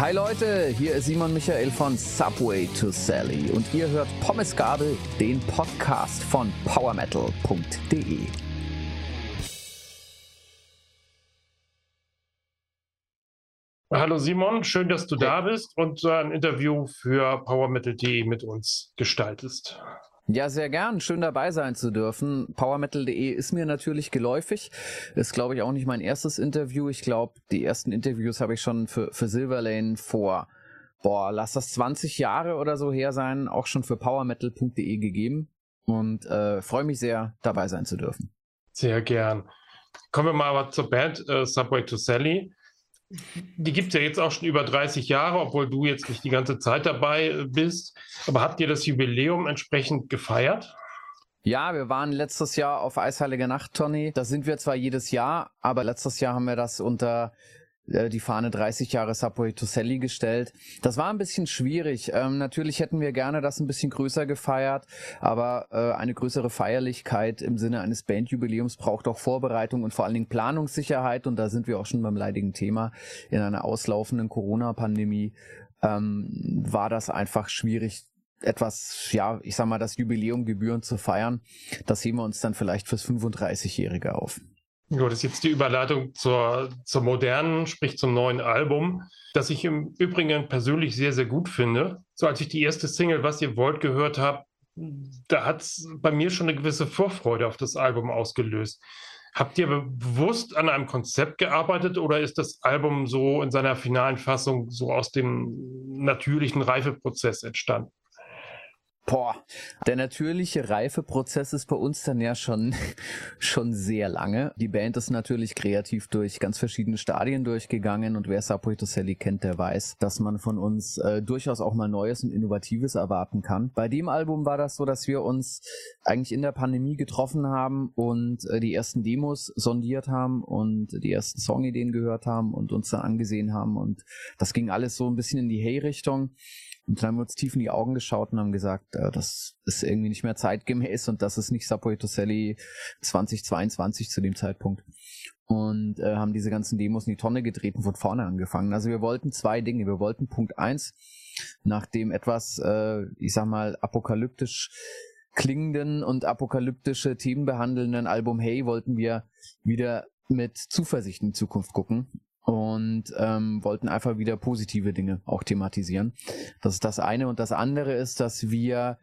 Hi Leute, hier ist Simon Michael von Subway to Sally und ihr hört Pommes Gabel, den Podcast von powermetal.de. Hallo Simon, schön, dass du da bist und ein Interview für powermetal.de mit uns gestaltest. Ja, sehr gern. Schön dabei sein zu dürfen. PowerMetal.de ist mir natürlich geläufig. Ist, glaube ich, auch nicht mein erstes Interview. Ich glaube, die ersten Interviews habe ich schon für, für Silverlane vor, boah, lass das 20 Jahre oder so her sein, auch schon für PowerMetal.de gegeben. Und äh, freue mich sehr, dabei sein zu dürfen. Sehr gern. Kommen wir mal aber zur Band äh, Subway to Sally die gibt es ja jetzt auch schon über 30 Jahre, obwohl du jetzt nicht die ganze Zeit dabei äh, bist. Aber habt ihr das Jubiläum entsprechend gefeiert? Ja, wir waren letztes Jahr auf Eisheilige Nacht, Tony. Da sind wir zwar jedes Jahr, aber letztes Jahr haben wir das unter äh, die Fahne 30 Jahre Subway to Sally gestellt. Das war ein bisschen schwierig. Ähm, natürlich hätten wir gerne das ein bisschen größer gefeiert, aber äh, eine größere Feierlichkeit im Sinne eines Bandjubiläums braucht auch Vorbereitung und vor allen Dingen Planungssicherheit. Und da sind wir auch schon beim leidigen Thema. In einer auslaufenden Corona-Pandemie ähm, war das einfach schwierig, etwas, ja, ich sag mal, das Jubiläum gebührend zu feiern. Das heben wir uns dann vielleicht fürs 35-Jährige auf. Ja, das ist jetzt die Überleitung zur, zur modernen, sprich zum neuen Album, das ich im Übrigen persönlich sehr, sehr gut finde. So als ich die erste Single, Was ihr wollt, gehört habe, da hat es bei mir schon eine gewisse Vorfreude auf das Album ausgelöst. Habt ihr bewusst an einem Konzept gearbeitet oder ist das Album so in seiner finalen Fassung so aus dem natürlichen Reifeprozess entstanden? Boah, der natürliche Reifeprozess ist bei uns dann ja schon, schon sehr lange. Die Band ist natürlich kreativ durch ganz verschiedene Stadien durchgegangen und wer Sapoito Sally kennt, der weiß, dass man von uns äh, durchaus auch mal Neues und Innovatives erwarten kann. Bei dem Album war das so, dass wir uns eigentlich in der Pandemie getroffen haben und äh, die ersten Demos sondiert haben und die ersten Songideen gehört haben und uns dann angesehen haben und das ging alles so ein bisschen in die Hey-Richtung. Und dann haben wir uns tief in die Augen geschaut und haben gesagt, äh, das ist irgendwie nicht mehr zeitgemäß und das ist nicht Subway to Sally 2022 zu dem Zeitpunkt. Und äh, haben diese ganzen Demos in die Tonne getreten, von vorne angefangen. Also wir wollten zwei Dinge. Wir wollten Punkt eins, nach dem etwas, äh, ich sag mal, apokalyptisch klingenden und apokalyptische Themen behandelnden Album Hey wollten wir wieder mit Zuversicht in die Zukunft gucken und ähm, wollten einfach wieder positive Dinge auch thematisieren. Das ist das eine. Und das andere ist, dass wir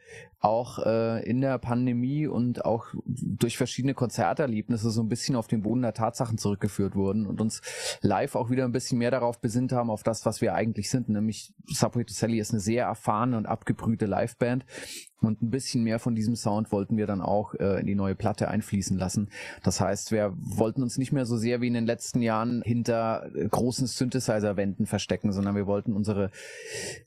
auch äh, in der Pandemie und auch durch verschiedene Konzerterlebnisse so ein bisschen auf den Boden der Tatsachen zurückgeführt wurden und uns live auch wieder ein bisschen mehr darauf besinnt haben, auf das, was wir eigentlich sind. Nämlich Subway to Sally ist eine sehr erfahrene und abgebrühte Liveband und ein bisschen mehr von diesem Sound wollten wir dann auch äh, in die neue Platte einfließen lassen. Das heißt, wir wollten uns nicht mehr so sehr wie in den letzten Jahren hinter äh, großen Synthesizer-Wänden verstecken, sondern wir wollten unsere,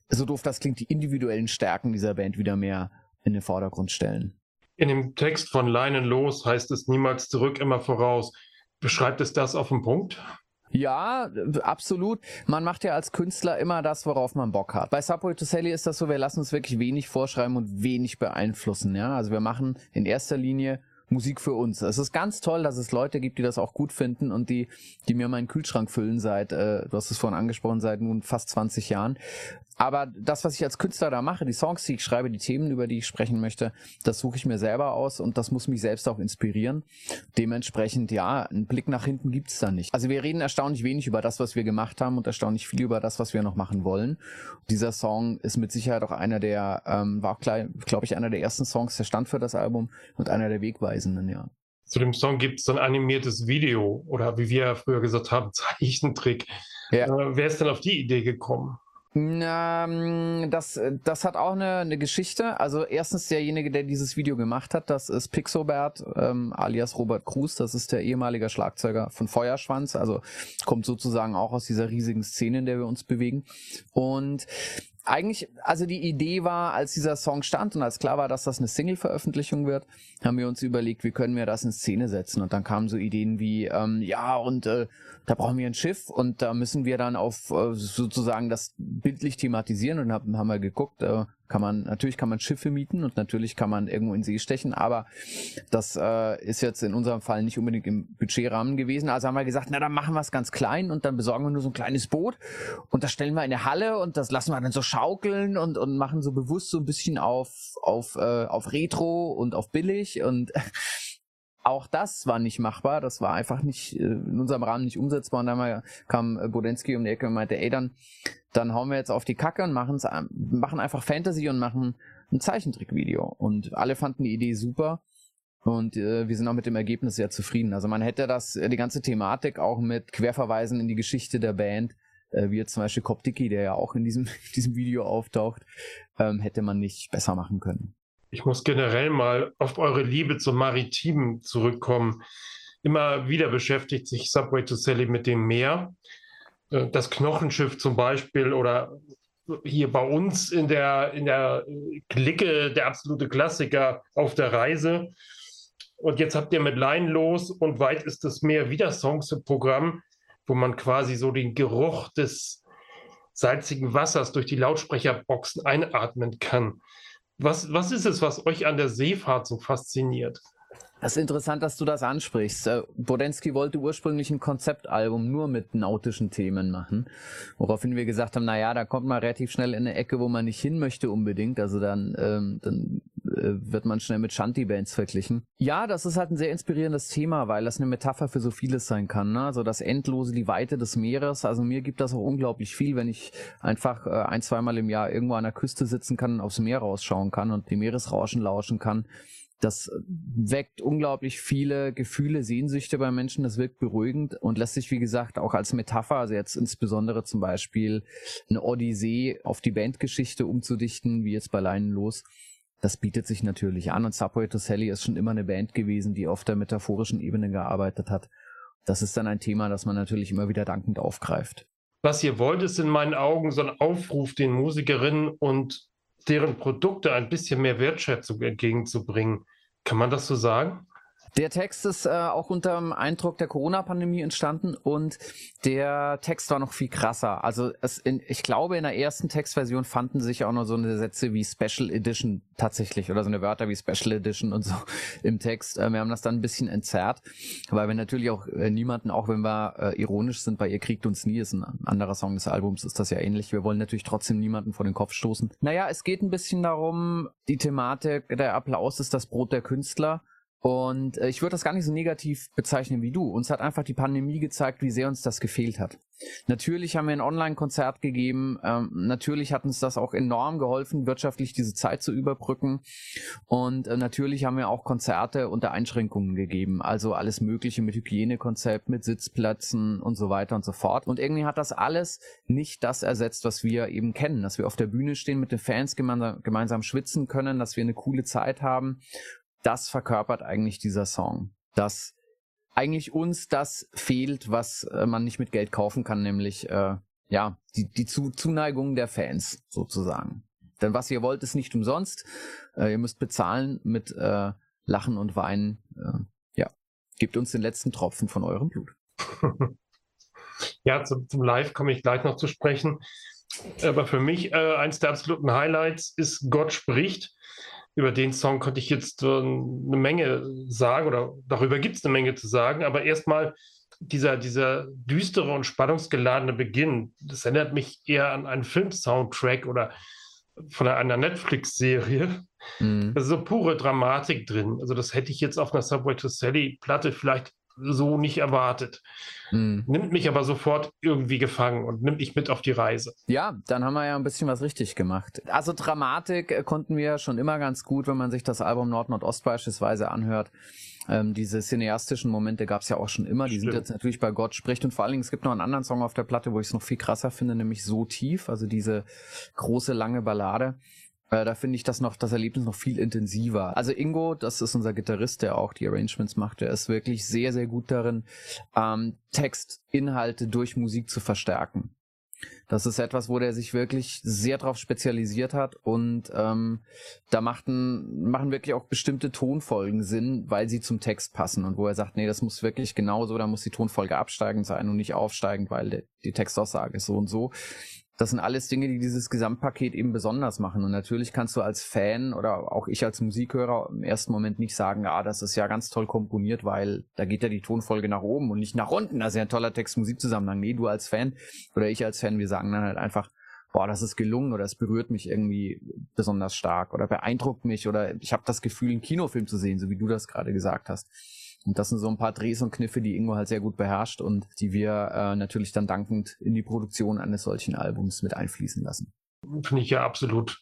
so doof das klingt, die individuellen Stärken dieser Band wieder mehr in den Vordergrund stellen. In dem Text von Leinen los heißt es niemals zurück, immer voraus. Beschreibt es das auf den Punkt? Ja, absolut. Man macht ja als Künstler immer das, worauf man Bock hat. Bei Subway to Sally ist das so, wir lassen uns wirklich wenig vorschreiben und wenig beeinflussen. Ja, also wir machen in erster Linie Musik für uns. Es ist ganz toll, dass es Leute gibt, die das auch gut finden und die, die mir meinen Kühlschrank füllen seit, äh, du hast es vorhin angesprochen, seit nun fast 20 Jahren. Aber das, was ich als Künstler da mache, die Songs, die ich schreibe, die Themen, über die ich sprechen möchte, das suche ich mir selber aus und das muss mich selbst auch inspirieren. Dementsprechend, ja, einen Blick nach hinten gibt's da nicht. Also wir reden erstaunlich wenig über das, was wir gemacht haben und erstaunlich viel über das, was wir noch machen wollen. Dieser Song ist mit Sicherheit auch einer der, ähm, war auch, glaube ich, einer der ersten Songs, der stand für das Album und einer der Wegweisenden, ja. Zu dem Song gibt es ein animiertes Video oder wie wir früher gesagt haben, Zeichentrick. Ja. Äh, wer ist denn auf die Idee gekommen? Ähm, das, das hat auch eine, eine Geschichte. Also erstens derjenige, der dieses Video gemacht hat, das ist Pixobert, ähm, alias Robert Cruz. Das ist der ehemalige Schlagzeuger von Feuerschwanz. Also kommt sozusagen auch aus dieser riesigen Szene, in der wir uns bewegen. Und eigentlich, also die Idee war, als dieser Song stand und als klar war, dass das eine Single-Veröffentlichung wird, haben wir uns überlegt, wie können wir das in Szene setzen. Und dann kamen so Ideen wie, ähm, ja, und äh, da brauchen wir ein Schiff und da müssen wir dann auf äh, sozusagen das bildlich thematisieren und haben, haben wir geguckt, äh, kann man, natürlich kann man Schiffe mieten und natürlich kann man irgendwo in See stechen, aber das äh, ist jetzt in unserem Fall nicht unbedingt im Budgetrahmen gewesen. Also haben wir gesagt, na dann machen wir es ganz klein und dann besorgen wir nur so ein kleines Boot und das stellen wir in der Halle und das lassen wir dann so schaukeln und, und machen so bewusst so ein bisschen auf, auf, äh, auf Retro und auf billig und auch das war nicht machbar, das war einfach nicht äh, in unserem Rahmen nicht umsetzbar und dann kam äh, Bodensky um die Ecke und meinte, ey, dann, dann hauen wir jetzt auf die Kacke und machen's, machen einfach Fantasy und machen ein Zeichentrickvideo. Und alle fanden die Idee super. Und äh, wir sind auch mit dem Ergebnis sehr zufrieden. Also man hätte das, äh, die ganze Thematik auch mit Querverweisen in die Geschichte der Band, äh, wie jetzt zum Beispiel Koptiki, der ja auch in diesem, diesem Video auftaucht, ähm, hätte man nicht besser machen können. Ich muss generell mal auf eure Liebe zum Maritimen zurückkommen. Immer wieder beschäftigt sich Subway to Sally mit dem Meer. Äh, das Knochenschiff zum Beispiel oder hier bei uns in der, in der Clique der absolute Klassiker auf der Reise. Und jetzt habt ihr mit Lein los und weit ist das Meer wieder Songs im Programm, wo man quasi so den Geruch des salzigen Wassers durch die Lautsprecherboxen einatmen kann. Was, was ist es, was euch an der Seefahrt so fasziniert? Das ist interessant, dass du das ansprichst. Äh, Bodensky wollte ursprünglich ein Konzeptalbum nur mit nautischen Themen machen, woraufhin wir gesagt haben, na ja, da kommt man relativ schnell in eine Ecke, wo man nicht hin möchte unbedingt. Also dann, ähm, dann äh, wird man schnell mit Shanty-Bands verglichen. Ja, das ist halt ein sehr inspirierendes Thema, weil das eine Metapher für so vieles sein kann. Ne? Also das Endlose, die Weite des Meeres. Also mir gibt das auch unglaublich viel, wenn ich einfach äh, ein, zweimal im Jahr irgendwo an der Küste sitzen kann, aufs Meer rausschauen kann und die Meeresrauschen lauschen kann das weckt unglaublich viele Gefühle, Sehnsüchte bei Menschen. Das wirkt beruhigend und lässt sich, wie gesagt, auch als Metapher, also jetzt insbesondere zum Beispiel eine Odyssee auf die Bandgeschichte umzudichten, wie jetzt bei Leinen los. Das bietet sich natürlich an und Subway to Sally ist schon immer eine Band gewesen, die auf der metaphorischen Ebene gearbeitet hat. Das ist dann ein Thema, das man natürlich immer wieder dankend aufgreift. Was ihr wollt, ist in meinen Augen so ein Aufruf, den Musikerinnen und deren Produkte ein bisschen mehr Wertschätzung entgegenzubringen. Kann man das so sagen? Der Text ist äh, auch unter dem Eindruck der Corona-Pandemie entstanden und der Text war noch viel krasser. Also es in, ich glaube, in der ersten Textversion fanden sich auch noch so eine Sätze wie Special Edition tatsächlich oder so eine Wörter wie Special Edition und so im Text. Äh, wir haben das dann ein bisschen entzerrt, weil wir natürlich auch äh, niemanden, auch wenn wir äh, ironisch sind, bei Ihr kriegt uns nie, ist ein anderer Song des Albums, ist das ja ähnlich. Wir wollen natürlich trotzdem niemanden vor den Kopf stoßen. Naja, es geht ein bisschen darum, die Thematik, der Applaus ist das Brot der Künstler. Und äh, ich würde das gar nicht so negativ bezeichnen wie du. Uns hat einfach die Pandemie gezeigt, wie sehr uns das gefehlt hat. Natürlich haben wir ein Online-Konzert gegeben. Ähm, natürlich hat uns das auch enorm geholfen, wirtschaftlich diese Zeit zu überbrücken. Und äh, natürlich haben wir auch Konzerte unter Einschränkungen gegeben. Also alles Mögliche mit Hygienekonzept, mit Sitzplätzen und so weiter und so fort. Und irgendwie hat das alles nicht das ersetzt, was wir eben kennen. Dass wir auf der Bühne stehen, mit den Fans gemeinsam, gemeinsam schwitzen können, dass wir eine coole Zeit haben das verkörpert eigentlich dieser Song. Dass eigentlich uns das fehlt, was äh, man nicht mit Geld kaufen kann, nämlich äh, ja die, die Zuneigung der Fans sozusagen. Denn was ihr wollt, ist nicht umsonst. Äh, ihr müsst bezahlen mit äh, Lachen und Weinen. Äh, ja, gebt uns den letzten Tropfen von eurem Blut. ja, zum, zum Live komme ich gleich noch zu sprechen. Aber für mich äh, eins der absoluten Highlights ist Gott spricht über den Song konnte ich jetzt äh, eine Menge sagen oder darüber gibt es eine Menge zu sagen, aber erstmal dieser, dieser düstere und spannungsgeladene Beginn, das erinnert mich eher an einen Film-Soundtrack oder von einer Netflix-Serie. Mhm. Also so pure Dramatik drin. Also das hätte ich jetzt auf einer Subway to Sally Platte vielleicht so nicht erwartet. Mhm. Nimmt mich aber sofort irgendwie gefangen und nimmt mich mit auf die Reise. Ja, dann haben wir ja ein bisschen was richtig gemacht. Also Dramatik äh, konnten wir schon immer ganz gut, wenn man sich das Album Nord-Nordost beispielsweise anhört. Ähm, diese cineastischen Momente gab es ja auch schon immer. Die Stimmt. sind jetzt natürlich bei Gott spricht. Und vor allen Dingen, es gibt noch einen anderen Song auf der Platte, wo ich es noch viel krasser finde, nämlich So tief, also diese große, lange Ballade. Äh, da finde ich das noch, das Erlebnis noch viel intensiver. Also Ingo, das ist unser Gitarrist, der auch die Arrangements macht, der ist wirklich sehr, sehr gut darin, ähm, Textinhalte durch Musik zu verstärken. Das ist etwas, wo der sich wirklich sehr darauf spezialisiert hat und ähm, da machten, machen wirklich auch bestimmte Tonfolgen Sinn, weil sie zum Text passen und wo er sagt, nee, das muss wirklich genauso, da muss die Tonfolge absteigend sein und nicht aufsteigend, weil die Textaussage ist so und so. Das sind alles Dinge, die dieses Gesamtpaket eben besonders machen. Und natürlich kannst du als Fan oder auch ich als Musikhörer im ersten Moment nicht sagen, ah, das ist ja ganz toll komponiert, weil da geht ja die Tonfolge nach oben und nicht nach unten. Das ist ja ein toller Text-Musikzusammenhang. Nee, du als Fan oder ich als Fan, wir sagen dann halt einfach, boah, das ist gelungen oder es berührt mich irgendwie besonders stark oder beeindruckt mich oder ich habe das Gefühl, einen Kinofilm zu sehen, so wie du das gerade gesagt hast. Und das sind so ein paar Drehs und Kniffe, die Ingo halt sehr gut beherrscht und die wir äh, natürlich dann dankend in die Produktion eines solchen Albums mit einfließen lassen. Finde ich ja absolut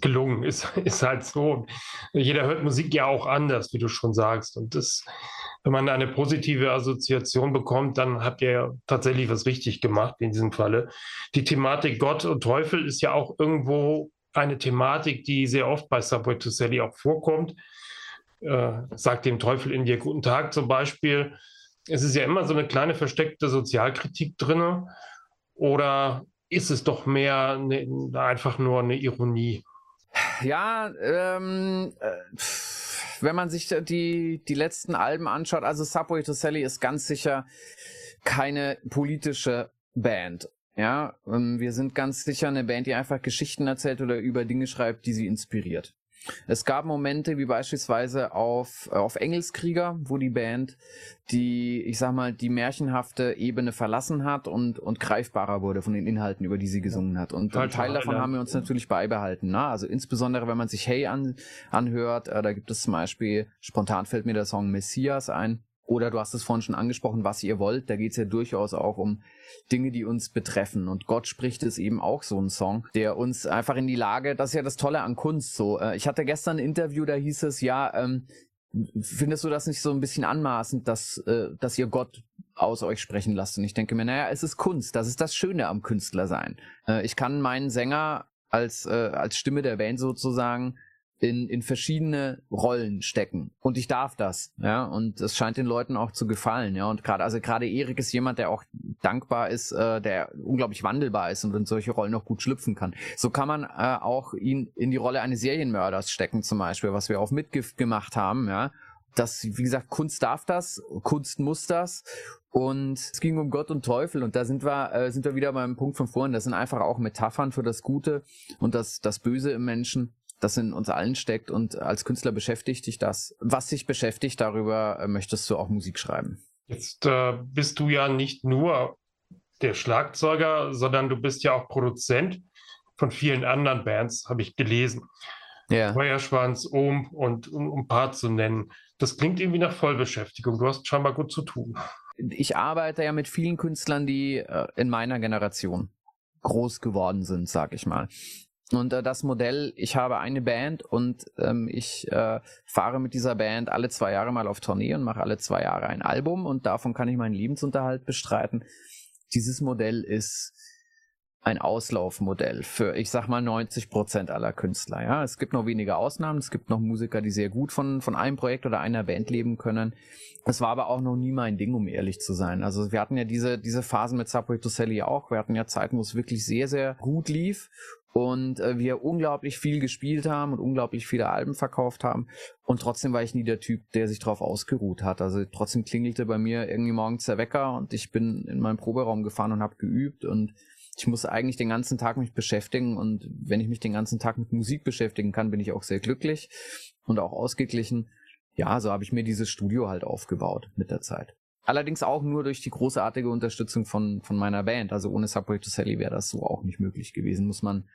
gelungen. Ist, ist halt so. Jeder hört Musik ja auch anders, wie du schon sagst. Und das, wenn man eine positive Assoziation bekommt, dann habt ihr tatsächlich was richtig gemacht in diesem Falle. Die Thematik Gott und Teufel ist ja auch irgendwo eine Thematik, die sehr oft bei Subway to Sally auch vorkommt äh, sagt dem Teufel in dir guten Tag zum Beispiel. Es ist ja immer so eine kleine versteckte Sozialkritik drin. Oder ist es doch mehr eine, einfach nur eine Ironie? Ja, ähm, äh, wenn man sich die, die letzten Alben anschaut, also Subway to Sally ist ganz sicher keine politische Band. Ja, ähm, wir sind ganz sicher eine Band, die einfach Geschichten erzählt oder über Dinge schreibt, die sie inspiriert. Es gab Momente wie beispielsweise auf, auf Engelskrieger, wo die Band die, ich sag mal, die märchenhafte Ebene verlassen hat und, und greifbarer wurde von den Inhalten, über die sie gesungen hat. Und ein Teil davon haben wir uns natürlich beibehalten. Ne? Also insbesondere, wenn man sich Hey an, anhört, äh, da gibt es zum Beispiel, spontan fällt mir der Song Messias ein. Oder du hast es vorhin schon angesprochen, was ihr wollt. Da geht es ja durchaus auch um Dinge, die uns betreffen. Und Gott spricht ist eben auch so ein Song, der uns einfach in die Lage, das ist ja das Tolle an Kunst so. Äh, ich hatte gestern ein Interview, da hieß es, ja, ähm, findest du das nicht so ein bisschen anmaßend, dass, äh, dass ihr Gott aus euch sprechen lasst? Und ich denke mir, naja, es ist Kunst. Das ist das Schöne am Künstler sein. Äh, ich kann meinen Sänger als, äh, als Stimme der Band sozusagen in, in verschiedene Rollen stecken. Und ich darf das, ja. Und es scheint den Leuten auch zu gefallen, ja. Und gerade, also gerade Erik ist jemand, der auch dankbar ist, äh, der unglaublich wandelbar ist und in solche Rollen auch gut schlüpfen kann. So kann man äh, auch ihn in die Rolle eines Serienmörders stecken, zum Beispiel, was wir auf Mitgift gemacht haben, ja. Das, wie gesagt, Kunst darf das, Kunst muss das. Und es ging um Gott und Teufel und da sind wir, äh, sind wir wieder beim Punkt von vorhin. Das sind einfach auch Metaphern für das Gute und das, das Böse im Menschen das in uns allen steckt und als Künstler beschäftigt dich das. Was dich beschäftigt, darüber äh, möchtest du auch Musik schreiben. Jetzt äh, bist du ja nicht nur der Schlagzeuger, sondern du bist ja auch Produzent von vielen anderen Bands, habe ich gelesen. Ja. Feuerschwanz, Ohm und um ein paar zu nennen. Das klingt irgendwie nach Vollbeschäftigung. Du hast scheinbar gut zu tun. Ich arbeite ja mit vielen Künstlern, die äh, in meiner Generation groß geworden sind, sag ich mal. Und äh, das Modell, ich habe eine Band und ähm, ich äh, fahre mit dieser Band alle zwei Jahre mal auf Tournee und mache alle zwei Jahre ein Album und davon kann ich meinen Lebensunterhalt bestreiten. Dieses Modell ist ein Auslaufmodell für, ich sag mal, 90 Prozent aller Künstler. Ja, es gibt noch wenige Ausnahmen. Es gibt noch Musiker, die sehr gut von, von einem Projekt oder einer Band leben können. Es war aber auch noch nie mein Ding, um ehrlich zu sein. Also wir hatten ja diese, diese Phasen mit Subway to Sally auch. Wir hatten ja Zeiten, wo es wirklich sehr, sehr gut lief und äh, wir unglaublich viel gespielt haben und unglaublich viele Alben verkauft haben und trotzdem war ich nie der Typ, der sich drauf ausgeruht hat. Also trotzdem klingelte bei mir irgendwie morgens der Wecker und ich bin in meinen Proberaum gefahren und habe geübt und ich muss eigentlich den ganzen Tag mich beschäftigen und wenn ich mich den ganzen Tag mit Musik beschäftigen kann, bin ich auch sehr glücklich und auch ausgeglichen. Ja, so habe ich mir dieses Studio halt aufgebaut mit der Zeit. Allerdings auch nur durch die großartige Unterstützung von, von meiner Band. Also ohne Subway to Sally wäre das so auch nicht möglich gewesen, muss man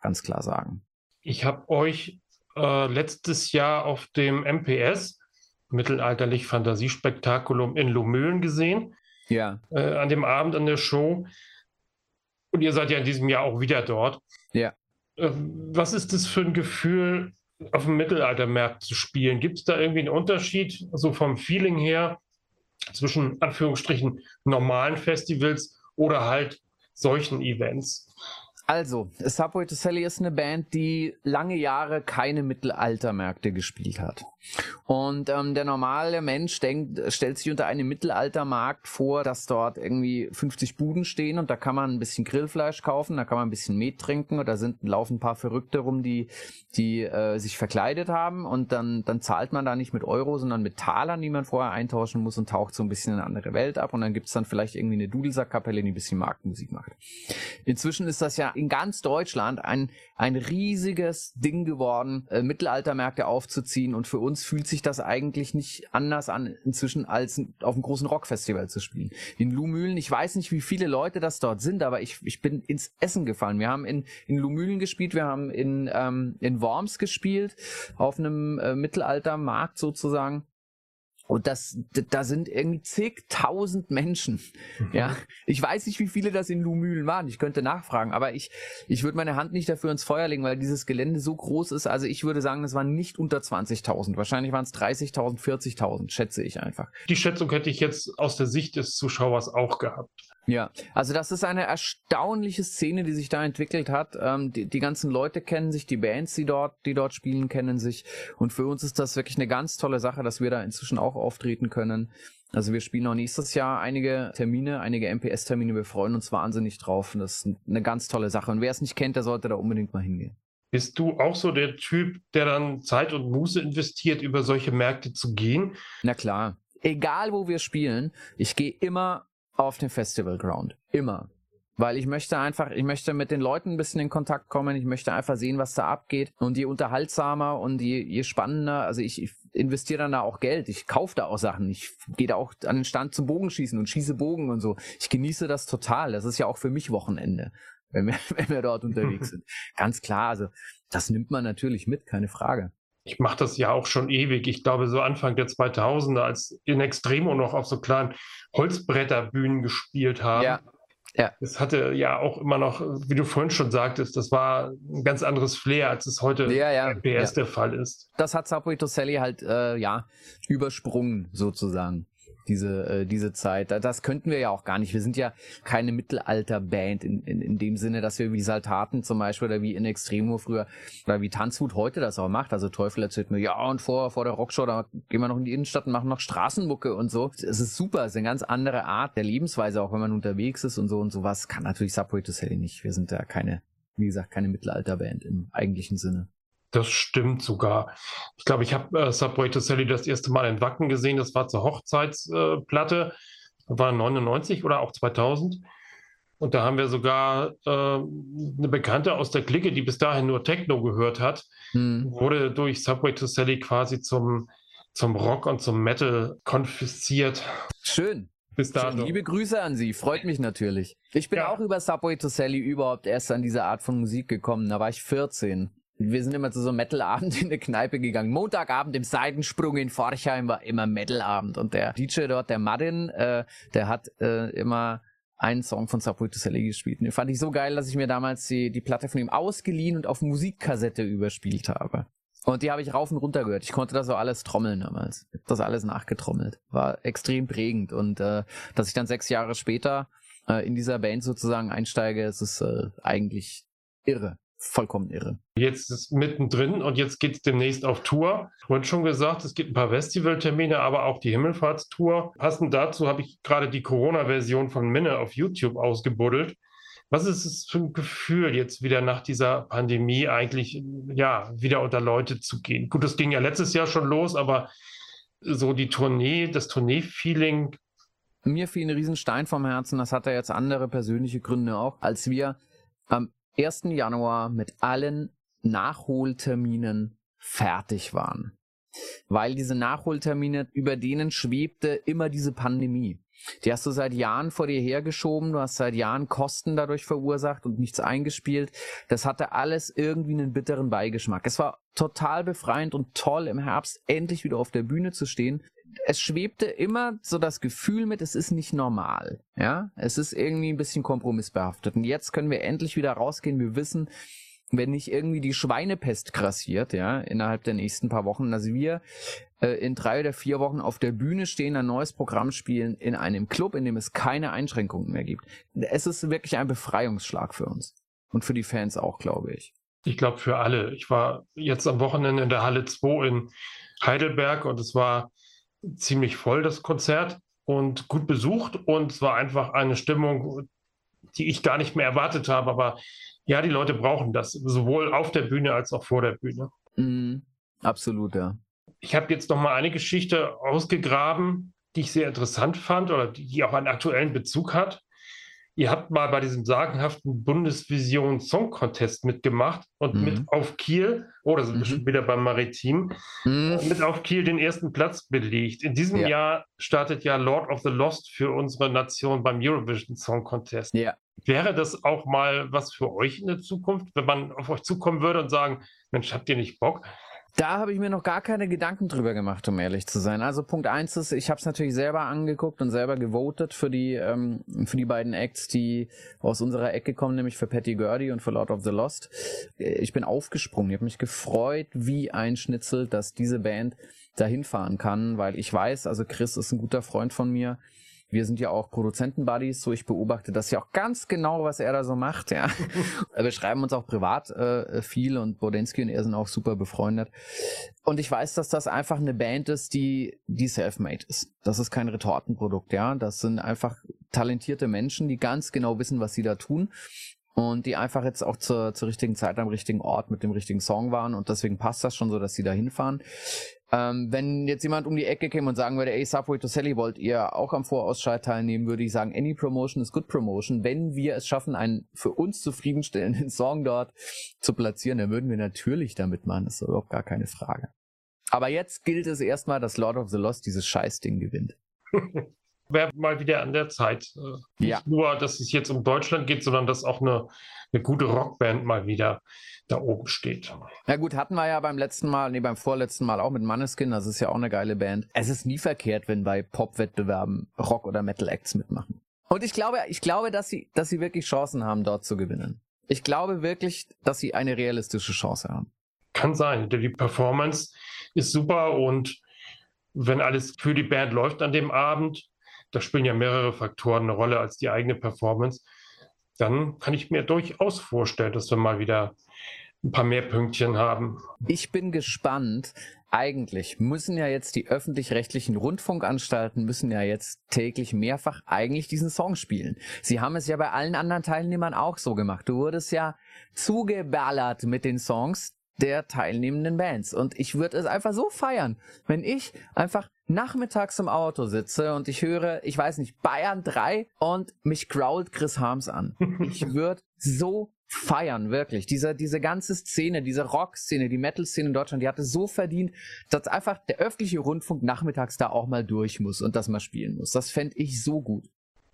ganz klar sagen. Ich habe euch äh, letztes Jahr auf dem MPS, Mittelalterlich Fantasiespektakulum in Lomühlen gesehen. Ja. Äh, an dem Abend an der Show. Und ihr seid ja in diesem Jahr auch wieder dort. Ja. Äh, was ist das für ein Gefühl, auf dem Mittelaltermarkt zu spielen? Gibt es da irgendwie einen Unterschied, so also vom Feeling her, zwischen Anführungsstrichen normalen Festivals oder halt solchen Events? Also, Subway to Sally ist eine Band, die lange Jahre keine Mittelaltermärkte gespielt hat. Und ähm, der normale Mensch denkt, stellt sich unter einem Mittelaltermarkt vor, dass dort irgendwie 50 Buden stehen und da kann man ein bisschen Grillfleisch kaufen, da kann man ein bisschen Met trinken da sind laufen ein paar Verrückte rum, die die äh, sich verkleidet haben und dann dann zahlt man da nicht mit Euro, sondern mit Talern, die man vorher eintauschen muss und taucht so ein bisschen in eine andere Welt ab und dann gibt's dann vielleicht irgendwie eine Dudelsackkapelle, die ein bisschen Marktmusik macht. Inzwischen ist das ja in ganz Deutschland ein ein riesiges Ding geworden, äh, Mittelaltermärkte aufzuziehen und für uns fühlt sich das eigentlich nicht anders an inzwischen als auf einem großen Rockfestival zu spielen. In Lumülen, ich weiß nicht, wie viele Leute das dort sind, aber ich, ich bin ins Essen gefallen. Wir haben in, in Lumülen gespielt, wir haben in, ähm, in Worms gespielt, auf einem äh, Mittelaltermarkt sozusagen. Und das, da sind irgendwie zigtausend Menschen. Mhm. Ja, ich weiß nicht, wie viele das in Lumülen waren. Ich könnte nachfragen, aber ich, ich würde meine Hand nicht dafür ins Feuer legen, weil dieses Gelände so groß ist. Also ich würde sagen, es waren nicht unter 20.000. Wahrscheinlich waren es 30.000, 40.000, schätze ich einfach. Die Schätzung hätte ich jetzt aus der Sicht des Zuschauers auch gehabt. Ja, also das ist eine erstaunliche Szene, die sich da entwickelt hat. Ähm, die, die ganzen Leute kennen sich, die Bands, die dort, die dort spielen, kennen sich. Und für uns ist das wirklich eine ganz tolle Sache, dass wir da inzwischen auch auftreten können. Also wir spielen auch nächstes Jahr einige Termine, einige MPS-Termine. Wir freuen uns wahnsinnig drauf. Und das ist eine ganz tolle Sache. Und wer es nicht kennt, der sollte da unbedingt mal hingehen. Bist du auch so der Typ, der dann Zeit und Muße investiert, über solche Märkte zu gehen? Na klar. Egal wo wir spielen, ich gehe immer auf den Festival Ground. Immer. Weil ich möchte einfach, ich möchte mit den Leuten ein bisschen in Kontakt kommen, ich möchte einfach sehen, was da abgeht. Und je unterhaltsamer und je, je spannender, also ich, ich investiere dann da auch Geld, ich kaufe da auch Sachen, ich gehe da auch an den Stand zum Bogenschießen und schieße Bogen und so. Ich genieße das total. Das ist ja auch für mich Wochenende, wenn wir, wenn wir dort unterwegs sind. Ganz klar, also das nimmt man natürlich mit, keine Frage ich mache das ja auch schon ewig. Ich glaube, so Anfang der 2000er, als in Extremo noch auf so kleinen Holzbretterbühnen gespielt haben. Ja. Ja. Es hatte ja auch immer noch, wie du vorhin schon sagtest, das war ein ganz anderes Flair, als es heute ja, ja, PS ja. der Fall ist. Das hat Sapoito Sally halt, äh, ja, übersprungen sozusagen diese, äh, diese Zeit. Das könnten wir ja auch gar nicht. Wir sind ja keine Mittelalterband in, in, in dem Sinne, dass wir wie Saltaten zum Beispiel oder wie in Extremo früher oder wie Tanzhut heute das auch macht. Also Teufel erzählt mir, ja und vor, vor der Rockshow, da gehen wir noch in die Innenstadt und machen noch Straßenmucke und so. Es ist super, es ist eine ganz andere Art der Lebensweise, auch wenn man unterwegs ist und so und sowas kann natürlich Subway to Sally nicht. Wir sind ja keine, wie gesagt, keine Mittelalterband im eigentlichen Sinne. Das stimmt sogar. Ich glaube, ich habe äh, Subway to Sally das erste Mal in Wacken gesehen. Das war zur Hochzeitsplatte. Äh, war 99 oder auch 2000. Und da haben wir sogar äh, eine Bekannte aus der Clique, die bis dahin nur Techno gehört hat, hm. wurde durch Subway to Sally quasi zum, zum Rock und zum Metal konfisziert. Schön. Bis dahin. Liebe Grüße an Sie, freut mich natürlich. Ich bin ja. auch über Subway to Sally überhaupt erst an diese Art von Musik gekommen. Da war ich 14 wir sind immer zu so einem Metal-Abend in der Kneipe gegangen. Montagabend im Seitensprung in Forchheim war immer Metal-Abend. Und der DJ dort, der Martin, äh, der hat äh, immer einen Song von Subway to Sally gespielt. Und den fand ich so geil, dass ich mir damals die, die Platte von ihm ausgeliehen und auf Musikkassette überspielt habe. Und die habe ich rauf und runter gehört. Ich konnte das so alles trommeln damals. Das alles nachgetrommelt. War extrem prägend. Und äh, dass ich dann sechs Jahre später äh, in dieser Band sozusagen einsteige, ist äh, eigentlich irre vollkommen irre. Jetzt ist mittendrin und jetzt geht es demnächst auf Tour. Wurde schon gesagt, es gibt ein paar Festivaltermine, aber auch die Himmelfahrtstour. Passend dazu habe ich gerade die Corona-Version von Minne auf YouTube ausgebuddelt. Was ist es für ein Gefühl, jetzt wieder nach dieser Pandemie eigentlich ja wieder unter Leute zu gehen? Gut, das ging ja letztes Jahr schon los, aber so die Tournee, das Tournee-Feeling. Mir fiel ein Riesenstein vom Herzen, das hat ja jetzt andere persönliche Gründe auch, als wir am 1. Januar mit allen Nachholterminen fertig waren. Weil diese Nachholtermine, über denen schwebte immer diese Pandemie. Die hast du seit Jahren vor dir hergeschoben, du hast seit Jahren Kosten dadurch verursacht und nichts eingespielt. Das hatte alles irgendwie einen bitteren Beigeschmack. Es war total befreiend und toll im Herbst endlich wieder auf der Bühne zu stehen. Es schwebte immer so das Gefühl mit, es ist nicht normal. Ja, es ist irgendwie ein bisschen kompromissbehaftet. Und jetzt können wir endlich wieder rausgehen. Wir wissen, wenn nicht irgendwie die Schweinepest grassiert, ja, innerhalb der nächsten paar Wochen, dass wir äh, in drei oder vier Wochen auf der Bühne stehen, ein neues Programm spielen in einem Club, in dem es keine Einschränkungen mehr gibt. Es ist wirklich ein Befreiungsschlag für uns. Und für die Fans auch, glaube ich. Ich glaube für alle. Ich war jetzt am Wochenende in der Halle 2 in Heidelberg und es war ziemlich voll, das Konzert und gut besucht und es war einfach eine Stimmung, die ich gar nicht mehr erwartet habe. Aber ja, die Leute brauchen das, sowohl auf der Bühne als auch vor der Bühne. Mm, absolut, ja. Ich habe jetzt noch mal eine Geschichte ausgegraben, die ich sehr interessant fand oder die auch einen aktuellen Bezug hat. Ihr habt mal bei diesem sagenhaften Bundesvision Song Contest mitgemacht und mhm. mit auf Kiel, oh, sind mhm. wir schon wieder beim Maritim, mhm. mit auf Kiel den ersten Platz belegt. In diesem ja. Jahr startet ja Lord of the Lost für unsere Nation beim Eurovision Song Contest. Ja. Wäre das auch mal was für euch in der Zukunft, wenn man auf euch zukommen würde und sagen, Mensch, habt ihr nicht Bock? Da habe ich mir noch gar keine Gedanken drüber gemacht, um ehrlich zu sein. Also Punkt eins ist, ich habe es natürlich selber angeguckt und selber gewotet für die ähm, für die beiden Acts, die aus unserer Ecke kommen, nämlich für Patty Gurdy und für Lord of the Lost. Äh, ich bin aufgesprungen, ich habe mich gefreut wie ein Schnitzel, dass diese Band dahin fahren kann, weil ich weiß, also Chris ist ein guter Freund von mir wir sind ja auch Produzenten-Buddies, so ich beobachte das ja auch ganz genau, was er da so macht, ja. wir schreiben uns auch privat äh, viel und Bodensky und er sind auch super befreundet. Und ich weiß, dass das einfach eine Band ist, die, die self-made ist. Das ist kein Retortenprodukt, ja. Das sind einfach talentierte Menschen, die ganz genau wissen, was sie da tun und die einfach jetzt auch zur, zur richtigen Zeit am richtigen Ort mit dem richtigen Song waren und deswegen passt das schon so, dass sie da hinfahren. Ähm, wenn jetzt jemand um die Ecke käme und sagen würde, ey, Subway to Sally, wollt ihr auch am Vorausscheid teilnehmen, würde ich sagen, any promotion is good promotion. Wenn wir es schaffen, einen für uns zufriedenstellenden Song dort zu platzieren, dann würden wir natürlich damit machen. Das ist überhaupt gar keine Frage. Aber jetzt gilt es erstmal, dass Lord of the Lost dieses Scheißding gewinnt. Wäre mal wieder an der Zeit. Äh, nicht ja. nur, dass es jetzt um Deutschland geht, sondern dass auch eine, eine gute Rockband mal wieder da oben steht. Ja gut, hatten wir ja beim letzten Mal, nee, beim vorletzten Mal auch mit Manneskin, das ist ja auch eine geile Band. Es ist nie verkehrt, wenn bei Pop-Wettbewerben Rock- oder Metal-Acts mitmachen. Und ich glaube, ich glaube, dass sie, dass sie wirklich Chancen haben, dort zu gewinnen. Ich glaube wirklich, dass sie eine realistische Chance haben. Kann sein, denn die Performance ist super und wenn alles für die Band läuft an dem Abend, da spielen ja mehrere Faktoren eine Rolle als die eigene Performance, dann kann ich mir durchaus vorstellen, dass wir mal wieder ein paar mehr Pünktchen haben. Ich bin gespannt. Eigentlich müssen ja jetzt die öffentlich-rechtlichen Rundfunkanstalten müssen ja jetzt täglich mehrfach eigentlich diesen Song spielen. Sie haben es ja bei allen anderen Teilnehmern auch so gemacht. Du wurdest ja zugeballert mit den Songs der teilnehmenden Bands. Und ich würde es einfach so feiern, wenn ich einfach nachmittags im Auto sitze und ich höre, ich weiß nicht, Bayern 3 und mich growlt Chris Harms an. Ich würde so feiern, wirklich. Diese, diese ganze Szene, diese Rock-Szene, die Metal-Szene in Deutschland, die hatte so verdient, dass einfach der öffentliche Rundfunk nachmittags da auch mal durch muss und das mal spielen muss. Das fände ich so gut.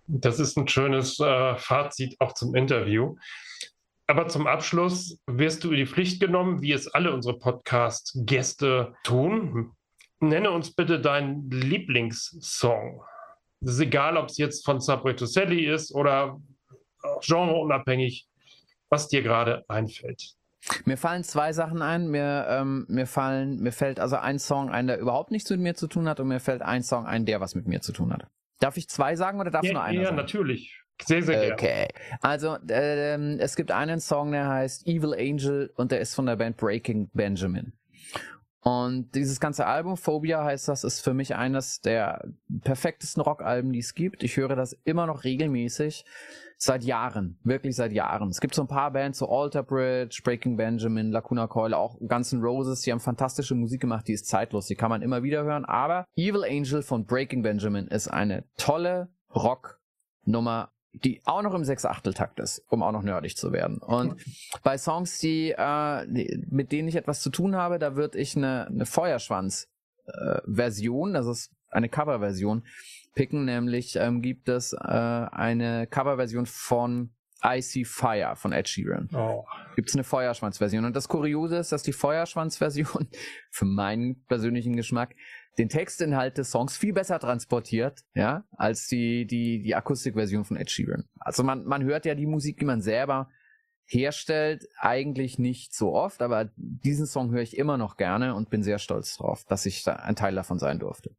Das ist ein schönes äh, Fazit auch zum Interview. Aber zum Abschluss wirst du in die Pflicht genommen, wie es alle unsere Podcast-Gäste tun. Nenne uns bitte deinen Lieblingssong. Es ist egal, ob es jetzt von Subway to Sally ist oder genreunabhängig, was dir gerade einfällt. Mir fallen zwei Sachen ein. Mir, ähm, mir fallen, mir fällt also ein Song ein, der überhaupt nichts mit mir zu tun hat, und mir fällt ein Song ein, der was mit mir zu tun hat. Darf ich zwei sagen oder darf ja, nur einer ja, sagen? Natürlich. Sehr, sehr gerne. Okay. Also, äh, es gibt einen Song, der heißt Evil Angel und der ist von der Band Breaking Benjamin. Und dieses ganze Album, Phobia heißt das, ist für mich eines der perfektesten Rockalben, die es gibt. Ich höre das immer noch regelmäßig. Seit Jahren. Wirklich seit Jahren. Es gibt so ein paar Bands, so Alter Bridge, Breaking Benjamin, Lacuna Coil, auch Guns N' Roses, die haben fantastische Musik gemacht, die ist zeitlos, die kann man immer wieder hören. Aber Evil Angel von Breaking Benjamin ist eine tolle Rocknummer die auch noch im Sechs-Achtel-Takt ist, um auch noch nerdig zu werden. Und bei Songs, die, äh, mit denen ich etwas zu tun habe, da würde ich eine, eine Feuerschwanz-Version, äh, das ist eine Coverversion, picken. Nämlich ähm, gibt es äh, eine Coverversion von I See Fire von Ed Sheeran. Oh. Gibt es eine Feuerschwanz-Version. Und das Kuriose ist, dass die Feuerschwanz-Version für meinen persönlichen Geschmack den Textinhalt des Songs viel besser transportiert, ja, als die, die, die Akustikversion von Ed Sheeran. Also man, man hört ja die Musik, die man selber herstellt, eigentlich nicht so oft, aber diesen Song höre ich immer noch gerne und bin sehr stolz drauf, dass ich da ein Teil davon sein durfte.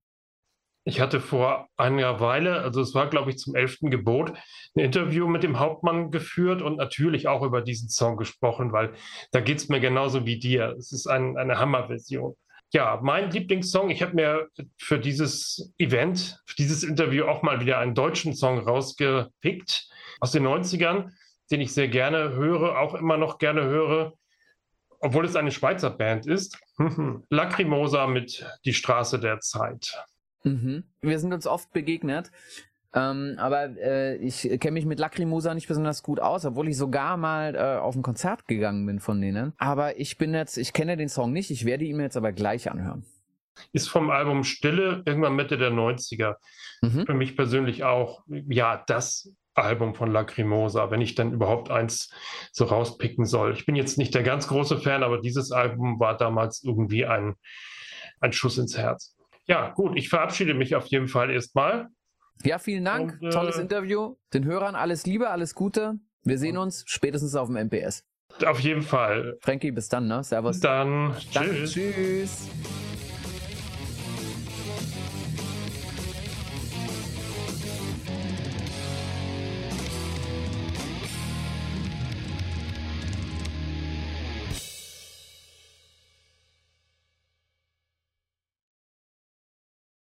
Ich hatte vor einer Weile, also es war, glaube ich, zum elften Gebot, ein Interview mit dem Hauptmann geführt und natürlich auch über diesen Song gesprochen, weil da geht es mir genauso wie dir. Es ist ein, eine Hammerversion. Ja, mein Lieblingssong, ich habe mir für dieses Event, für dieses Interview auch mal wieder einen deutschen Song rausgepickt aus den 90ern, den ich sehr gerne höre, auch immer noch gerne höre, obwohl es eine Schweizer Band ist. Lacrimosa mit Die Straße der Zeit. Mhm. Wir sind uns oft begegnet. Ähm, aber äh, ich kenne mich mit Lacrimosa nicht besonders gut aus, obwohl ich sogar mal äh, auf ein Konzert gegangen bin von denen. Aber ich bin jetzt, ich kenne den Song nicht, ich werde ihn mir jetzt aber gleich anhören. Ist vom Album Stille, irgendwann Mitte der 90er. Mhm. Für mich persönlich auch, ja, das Album von Lacrimosa, wenn ich dann überhaupt eins so rauspicken soll. Ich bin jetzt nicht der ganz große Fan, aber dieses Album war damals irgendwie ein, ein Schuss ins Herz. Ja, gut, ich verabschiede mich auf jeden Fall erstmal. Ja, vielen Dank. Und, äh, Tolles Interview. Den Hörern alles Liebe, alles Gute. Wir sehen uns spätestens auf dem MPS. Auf jeden Fall. Frankie, bis dann, ne? Servus. Bis dann. Tschüss. tschüss.